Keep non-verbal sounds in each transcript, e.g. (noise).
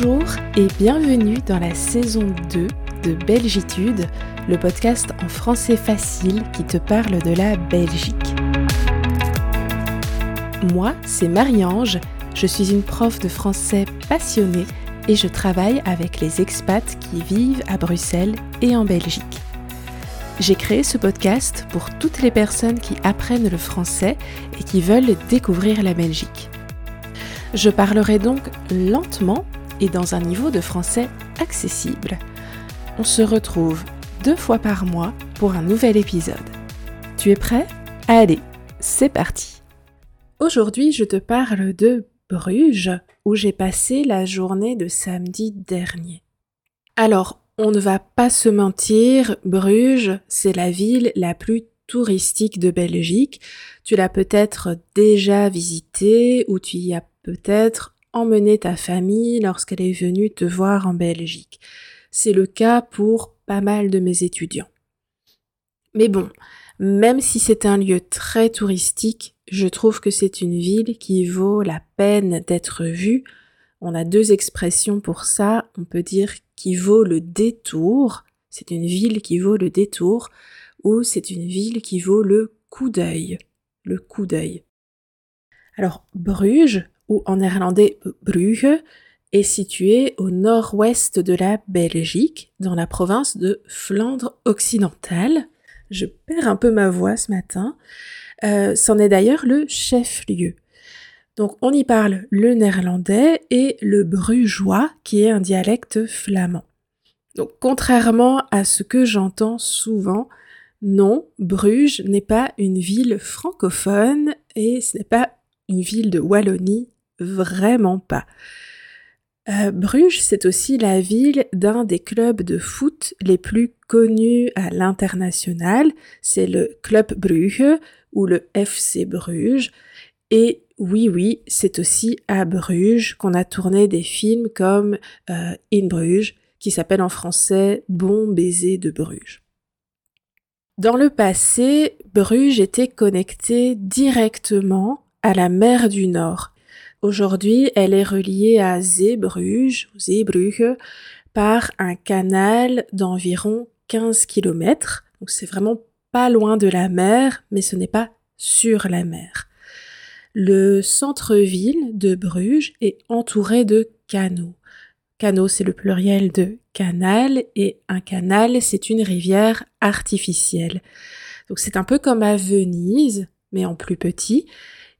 Bonjour et bienvenue dans la saison 2 de Belgitude, le podcast en français facile qui te parle de la Belgique. Moi, c'est Marie-Ange, je suis une prof de français passionnée et je travaille avec les expats qui vivent à Bruxelles et en Belgique. J'ai créé ce podcast pour toutes les personnes qui apprennent le français et qui veulent découvrir la Belgique. Je parlerai donc lentement dans un niveau de français accessible. On se retrouve deux fois par mois pour un nouvel épisode. Tu es prêt? Allez, c'est parti Aujourd'hui, je te parle de Bruges, où j'ai passé la journée de samedi dernier. Alors, on ne va pas se mentir, Bruges, c'est la ville la plus touristique de Belgique. Tu l'as peut-être déjà visitée ou tu y as peut-être emmener ta famille lorsqu'elle est venue te voir en Belgique. C'est le cas pour pas mal de mes étudiants. Mais bon, même si c'est un lieu très touristique, je trouve que c'est une ville qui vaut la peine d'être vue. On a deux expressions pour ça. On peut dire qui vaut le détour. C'est une ville qui vaut le détour ou c'est une ville qui vaut le coup d'œil. Le coup d'œil. Alors, Bruges, ou en néerlandais Brugge, est situé au nord-ouest de la Belgique, dans la province de Flandre occidentale. Je perds un peu ma voix ce matin. Euh, c'en est d'ailleurs le chef-lieu. Donc on y parle le néerlandais et le brugeois, qui est un dialecte flamand. Donc contrairement à ce que j'entends souvent, non, Bruges n'est pas une ville francophone et ce n'est pas une ville de Wallonie vraiment pas. Euh, Bruges, c'est aussi la ville d'un des clubs de foot les plus connus à l'international. C'est le Club Brugge ou le FC Bruges. Et oui, oui, c'est aussi à Bruges qu'on a tourné des films comme euh, In Bruges, qui s'appelle en français Bon baiser de Bruges. Dans le passé, Bruges était connecté directement à la mer du Nord Aujourd'hui, elle est reliée à Zeebrugge, par un canal d'environ 15 km. Donc c'est vraiment pas loin de la mer, mais ce n'est pas sur la mer. Le centre-ville de Bruges est entouré de canaux. Canaux, c'est le pluriel de canal, et un canal, c'est une rivière artificielle. Donc c'est un peu comme à Venise, mais en plus petit.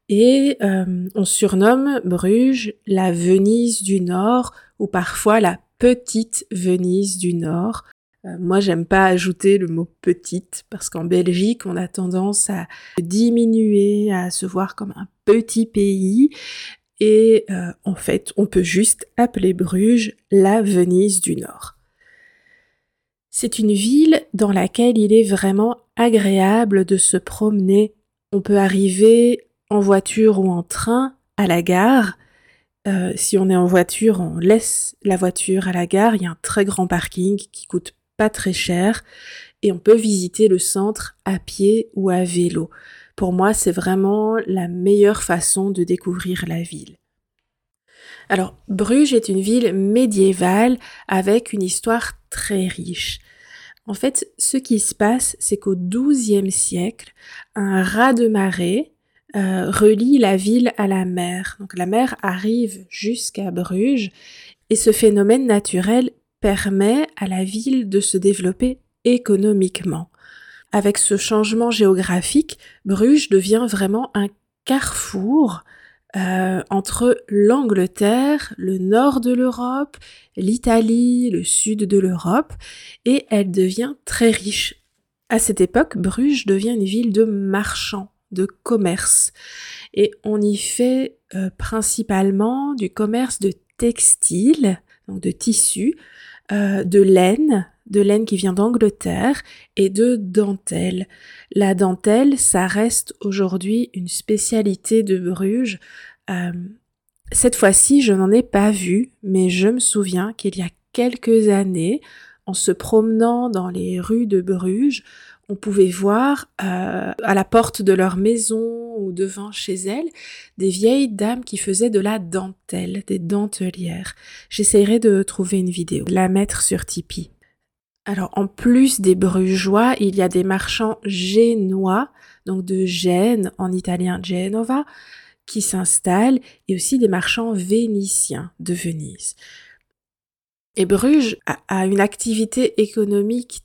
Et euh, on surnomme Bruges la Venise du Nord ou parfois la petite Venise du Nord. Euh, moi, j'aime pas ajouter le mot petite parce qu'en Belgique, on a tendance à diminuer, à se voir comme un petit pays. Et euh, en fait, on peut juste appeler Bruges la Venise du Nord. C'est une ville dans laquelle il est vraiment agréable de se promener. On peut arriver en voiture ou en train à la gare. Euh, si on est en voiture, on laisse la voiture à la gare. Il y a un très grand parking qui coûte pas très cher et on peut visiter le centre à pied ou à vélo. Pour moi, c'est vraiment la meilleure façon de découvrir la ville. Alors, Bruges est une ville médiévale avec une histoire très riche. En fait, ce qui se passe, c'est qu'au XIIe siècle, un raz de marée euh, relie la ville à la mer. Donc la mer arrive jusqu'à Bruges et ce phénomène naturel permet à la ville de se développer économiquement. Avec ce changement géographique, Bruges devient vraiment un carrefour euh, entre l'Angleterre, le nord de l'Europe, l'Italie, le sud de l'Europe, et elle devient très riche. À cette époque, Bruges devient une ville de marchands de commerce. Et on y fait euh, principalement du commerce de textile, donc de tissu, euh, de laine, de laine qui vient d'Angleterre, et de dentelle. La dentelle, ça reste aujourd'hui une spécialité de Bruges. Euh, cette fois-ci, je n'en ai pas vu, mais je me souviens qu'il y a quelques années, en se promenant dans les rues de Bruges, on pouvait voir euh, à la porte de leur maison ou devant chez elles des vieilles dames qui faisaient de la dentelle, des dentelières. J'essaierai de trouver une vidéo, la mettre sur Tipeee. Alors en plus des brugeois, il y a des marchands génois, donc de Gênes, en italien Genova, qui s'installent, et aussi des marchands vénitiens de Venise. Et Bruges a une activité économique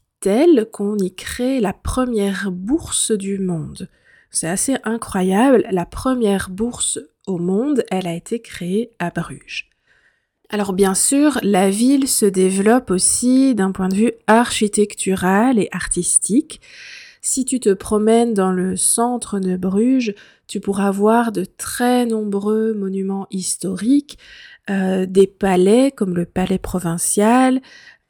qu'on y crée la première bourse du monde. C'est assez incroyable, la première bourse au monde, elle a été créée à Bruges. Alors bien sûr, la ville se développe aussi d'un point de vue architectural et artistique. Si tu te promènes dans le centre de Bruges, tu pourras voir de très nombreux monuments historiques, euh, des palais comme le palais provincial,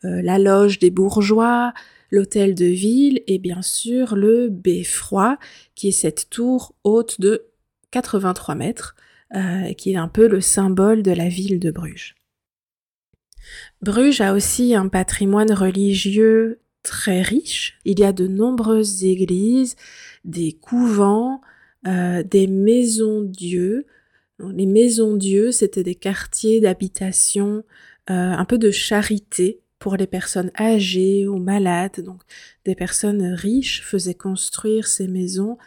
euh, la loge des bourgeois, l'hôtel de ville et bien sûr le beffroi, qui est cette tour haute de 83 mètres, euh, qui est un peu le symbole de la ville de Bruges. Bruges a aussi un patrimoine religieux très riche. Il y a de nombreuses églises, des couvents, euh, des maisons-dieux. Les maisons-dieux, c'était des quartiers d'habitation, euh, un peu de charité pour les personnes âgées ou malades. Donc, des personnes riches faisaient construire ces maisons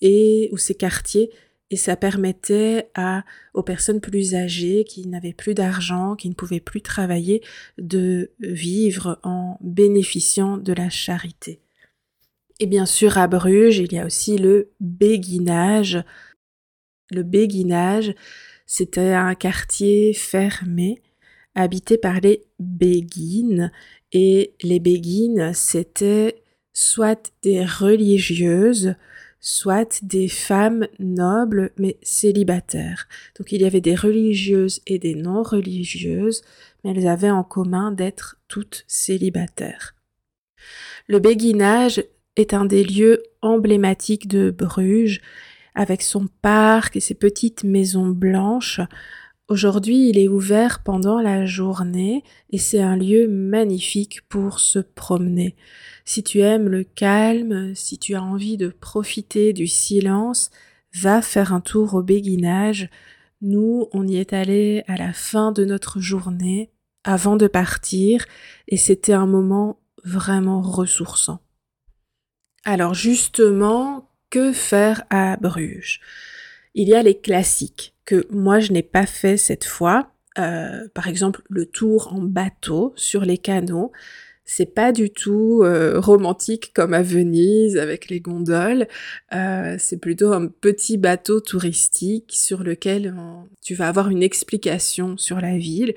et ou ces quartiers et ça permettait à, aux personnes plus âgées qui n'avaient plus d'argent, qui ne pouvaient plus travailler, de vivre en bénéficiant de la charité. Et bien sûr, à Bruges, il y a aussi le béguinage. Le béguinage, c'était un quartier fermé, habité par les béguines. Et les béguines, c'était soit des religieuses, soit des femmes nobles mais célibataires. Donc il y avait des religieuses et des non religieuses, mais elles avaient en commun d'être toutes célibataires. Le béguinage est un des lieux emblématiques de Bruges, avec son parc et ses petites maisons blanches. Aujourd'hui, il est ouvert pendant la journée et c'est un lieu magnifique pour se promener. Si tu aimes le calme, si tu as envie de profiter du silence, va faire un tour au béguinage. Nous, on y est allé à la fin de notre journée, avant de partir, et c'était un moment vraiment ressourçant. Alors justement, que faire à Bruges? Il y a les classiques que moi je n'ai pas fait cette fois. Euh, par exemple, le tour en bateau sur les canaux c'est pas du tout euh, romantique comme à Venise avec les gondoles. Euh, c'est plutôt un petit bateau touristique sur lequel tu vas avoir une explication sur la ville.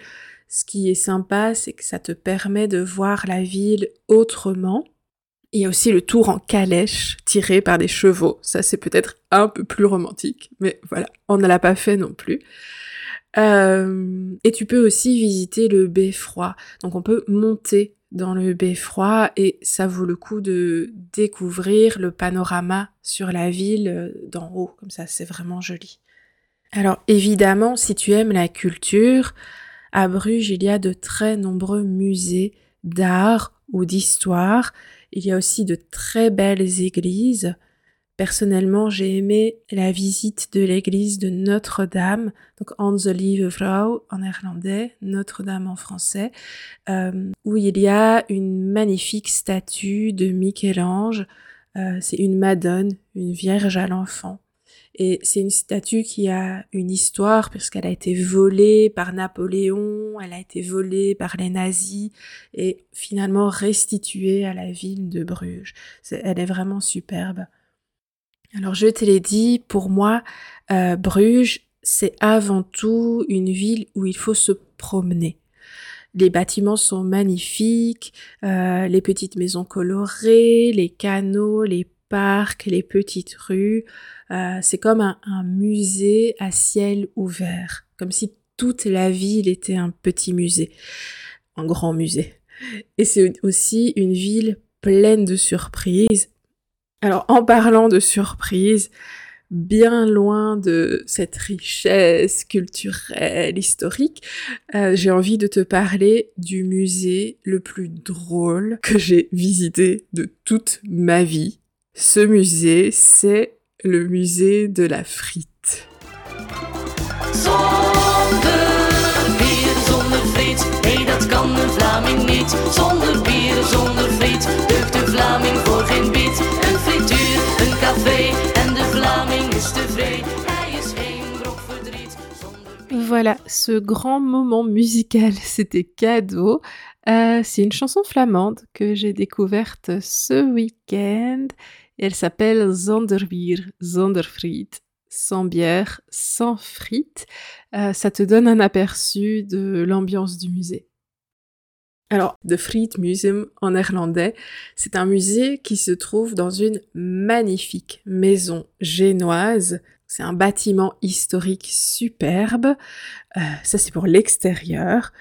Ce qui est sympa, c'est que ça te permet de voir la ville autrement. Il y a aussi le tour en calèche tiré par des chevaux. Ça, c'est peut-être un peu plus romantique, mais voilà, on ne l'a pas fait non plus. Euh, et tu peux aussi visiter le beffroi. Donc on peut monter dans le beffroi et ça vaut le coup de découvrir le panorama sur la ville euh, d'en haut, comme ça c'est vraiment joli. Alors évidemment, si tu aimes la culture, à Bruges, il y a de très nombreux musées d'art ou d'histoire. Il y a aussi de très belles églises. Personnellement, j'ai aimé la visite de l'église de Notre-Dame, donc Onze Lieve en néerlandais, Notre-Dame en français, euh, où il y a une magnifique statue de Michel-Ange. Euh, c'est une Madone, une Vierge à l'enfant. Et c'est une statue qui a une histoire puisqu'elle a été volée par Napoléon, elle a été volée par les nazis et finalement restituée à la ville de Bruges. elle est vraiment superbe. Alors je te l'ai dit, pour moi, euh, Bruges, c'est avant tout une ville où il faut se promener. Les bâtiments sont magnifiques, euh, les petites maisons colorées, les canaux, les les petites rues. Euh, c'est comme un, musée à ciel ouvert, comme si toute la ville était un petit musée, un grand musée. Et c'est aussi une ville pleine de surprises alors en parlant de surprise, bien loin de cette richesse culturelle, historique, euh, j'ai envie de te parler du musée le plus drôle que j'ai visité de toute ma vie. Ce musée, c'est le musée de la frite. Voilà, ce grand moment musical, (laughs) c'était cadeau. Euh, c'est une chanson flamande que j'ai découverte ce week-end. Elle s'appelle Zonderbier, Zonderfried, sans bière, sans frites. Euh, ça te donne un aperçu de l'ambiance du musée. Alors, The Fried Museum en néerlandais, c'est un musée qui se trouve dans une magnifique maison génoise c'est un bâtiment historique superbe. Euh, ça, c'est pour l'extérieur.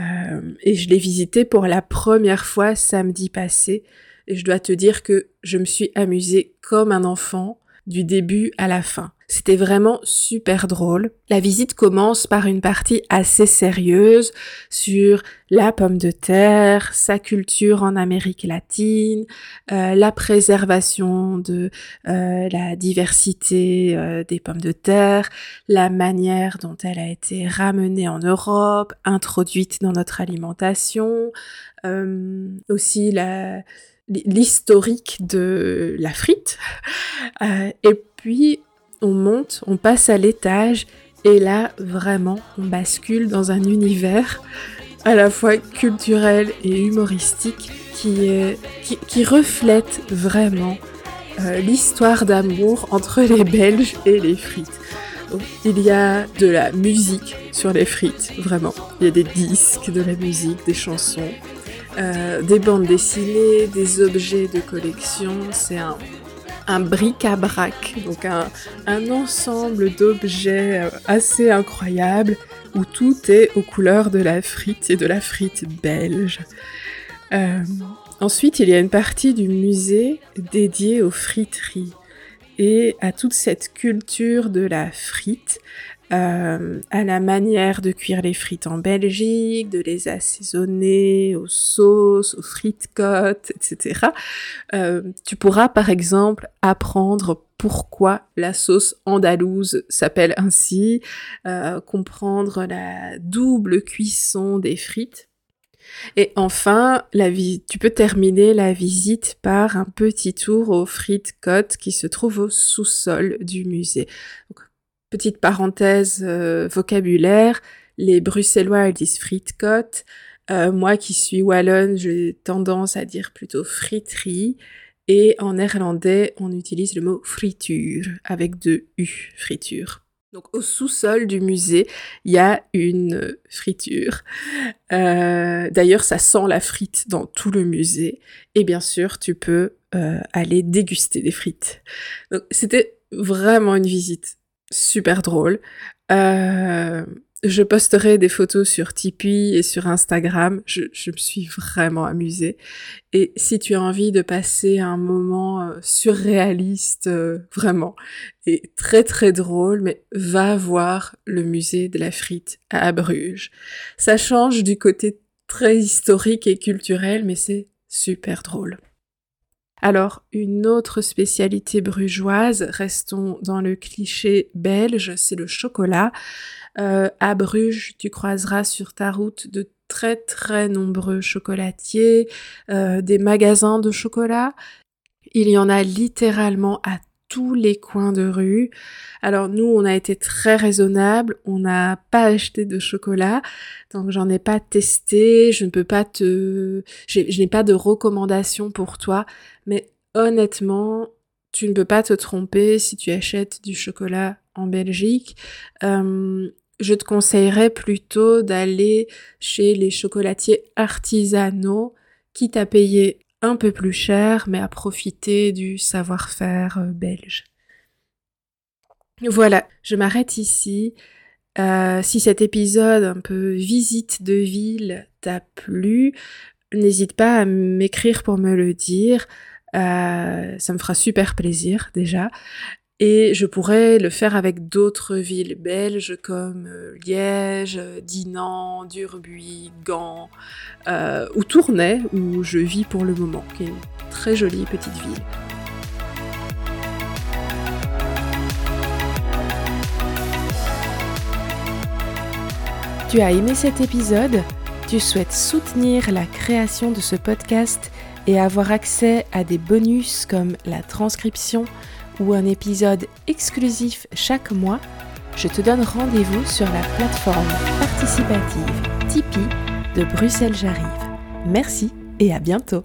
Euh, et je l'ai visité pour la première fois samedi passé. Et je dois te dire que je me suis amusée comme un enfant du début à la fin. C'était vraiment super drôle. La visite commence par une partie assez sérieuse sur la pomme de terre, sa culture en Amérique latine, euh, la préservation de euh, la diversité euh, des pommes de terre, la manière dont elle a été ramenée en Europe, introduite dans notre alimentation, aussi la l'historique de la frite. (laughs) et puis on monte, on passe à l'étage, et là, vraiment, on bascule dans un univers à la fois culturel et humoristique qui, qui, reflète vraiment euh, l'histoire d'amour entre les Belges et les frites. il y a de la musique sur les frites, vraiment. Il y a des disques, de la musique, des chansons, euh, des bandes dessinées, des objets de collection. C'est un un bric-à-brac, donc un, ensemble d'objets euh, assez incroyables où tout est aux couleurs de la frite et de la frite belge. Euh, ensuite, il y a une partie du musée dédiée aux friteries et à toute cette culture de la frite euh, à la manière de cuire les frites en Belgique, de les assaisonner aux sauces, aux frites côtes, etc. Euh, tu pourras par exemple apprendre pourquoi la sauce andalouse s'appelle ainsi, euh, comprendre la double cuisson des frites. Et enfin, tu peux terminer la visite par un petit tour aux frites côtes qui se trouvent au sous-sol du musée. Petite parenthèse euh, vocabulaire, les Bruxellois disent fritkot. Euh, moi qui suis wallonne, j'ai tendance à dire plutôt friterie. Et en néerlandais, on utilise le mot friture avec deux U, friture. Donc au sous-sol du musée, il y a une friture. Euh, d'ailleurs, ça sent la frite dans tout le musée. Et bien sûr, tu peux aller déguster des frites. Donc c'était vraiment une visite super drôle. Euh, je posterai des photos sur Tipeee et sur Instagram. Je, me suis vraiment amusée. Et si tu as envie de passer un moment euh, surréaliste, euh, vraiment, et très très drôle, mais va voir le musée de la frite à Bruges. Ça change du côté très historique et culturel, mais c'est super drôle. Alors, une autre spécialité brugeoise, restons dans le cliché belge, c'est le chocolat. Euh, à Bruges, tu croiseras sur ta route de très très nombreux chocolatiers, euh, des magasins de chocolat. Il y en a littéralement à tous les coins de rue. Alors nous, on a été très raisonnable, on n'a pas acheté de chocolat, donc j'en ai pas testé, je ne peux pas te... Je n'ai pas de recommandation pour toi, mais honnêtement, tu ne peux pas te tromper si tu achètes du chocolat en Belgique. Euh, je te conseillerais plutôt d'aller chez les chocolatiers artisanaux, quitte à payer un peu plus cher, mais à profiter du savoir-faire euh, belge. Voilà, je m'arrête ici. Euh, si cet épisode un peu visite de ville t'a plu, n'hésite pas à m'écrire pour me le dire. Euh, ça me fera super plaisir déjà. Et je pourrais le faire avec d'autres villes belges comme euh, Liège, euh, Dinan, Durbuy, Gand euh, ou Tournai où je vis pour le moment, qui est une très jolie petite ville. Tu as aimé cet épisode? Tu souhaites soutenir la création de ce podcast et avoir accès à des bonus comme la transcription ou un épisode exclusif chaque mois, je te donne rendez-vous sur la plateforme participative Tipeee de Bruxelles J'arrive. Merci et à bientôt